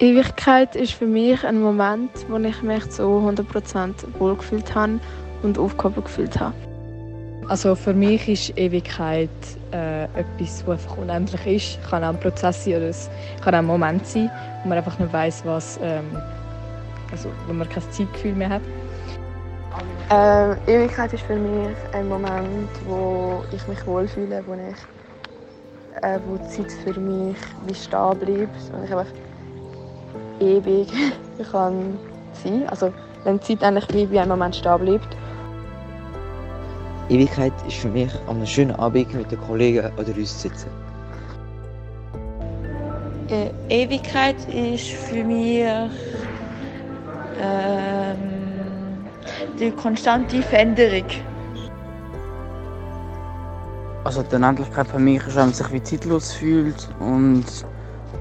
Ewigkeit ist für mich ein Moment, wo ich mich zu 100% wohlgefühlt habe und aufgehoben gefühlt habe. Also für mich ist Ewigkeit äh, etwas, das einfach unendlich ist. Es kann auch ein Prozess sein oder es kann auch ein Moment sein, wo man einfach nicht weiß, was, ähm, also wo man kein Zeitgefühl mehr hat. Ähm, Ewigkeit ist für mich ein Moment, wo ich mich wohlfühle, wo ich, äh, wo die Zeit für mich wie stehen bleibt und ich einfach ewig kann sein. Also wenn die Zeit eigentlich wie bei einem Moment stehen bleibt. Ewigkeit ist für mich an einem schönen Abend mit den Kollegen oder uns zu sitzen. Äh, Ewigkeit ist für mich ähm, die konstante Veränderung. Also die Unendlichkeit für mich ist, wenn man sich wie zeitlos fühlt und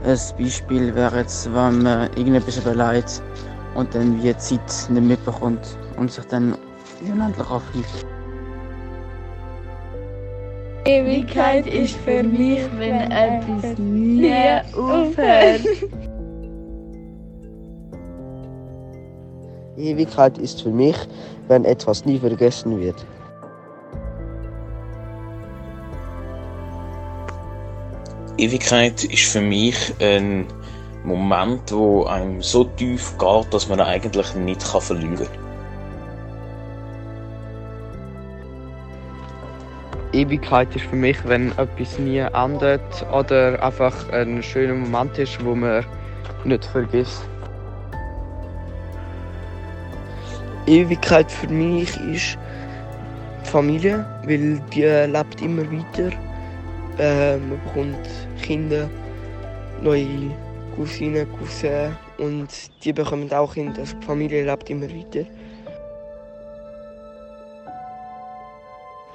ein Beispiel wäre jetzt, wenn man irgendetwas überlegt und dann wie Zeit nicht mitbekommt und sich dann unendlich anfühlt. Ewigkeit ist für mich, wenn etwas nie aufhört. Ewigkeit ist für mich, wenn etwas nie vergessen wird. Ewigkeit ist für mich ein Moment, wo einem so tief geht, dass man eigentlich nicht verlieren kann. Ewigkeit ist für mich, wenn etwas nie endet oder einfach ein schöner Moment ist, wo man nicht vergisst. Ewigkeit für mich ist Familie, weil die lebt immer weiter. Äh, man bekommt Kinder, neue Cousinen, Cousins und die bekommen auch Kinder. Also die Familie lebt immer weiter.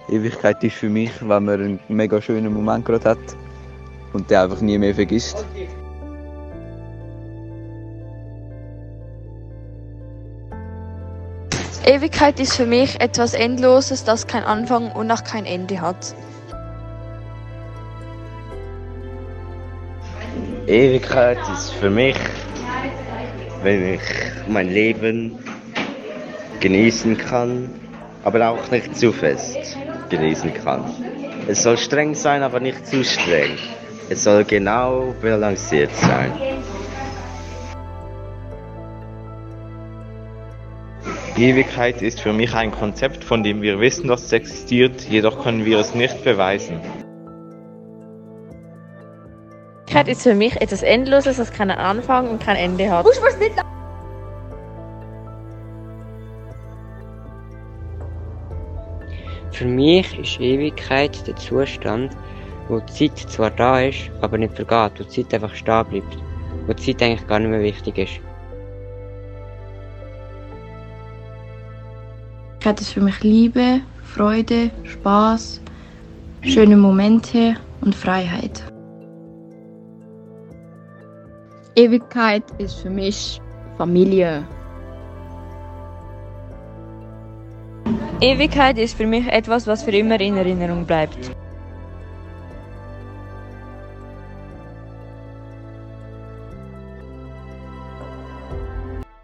Ewigkeit ist für mich, wenn man einen mega schönen Moment gerade hat und den einfach nie mehr vergisst. Ewigkeit ist für mich etwas Endloses, das kein Anfang und auch kein Ende hat. Ewigkeit ist für mich, wenn ich mein Leben genießen kann, aber auch nicht zu fest genießen kann. Es soll streng sein, aber nicht zu streng. Es soll genau balanciert sein. Ewigkeit ist für mich ein Konzept, von dem wir wissen, dass es existiert, jedoch können wir es nicht beweisen. Ewigkeit ist für mich etwas Endloses, das keinen Anfang und kein Ende hat. Für mich ist Ewigkeit der Zustand, wo die Zeit zwar da ist, aber nicht vergeht, wo die Zeit einfach stehen bleibt, wo die Zeit eigentlich gar nicht mehr wichtig ist. Ewigkeit ist für mich Liebe, Freude, Spaß, schöne Momente und Freiheit. Ewigkeit ist für mich Familie. Ewigkeit ist für mich etwas, was für immer in Erinnerung bleibt.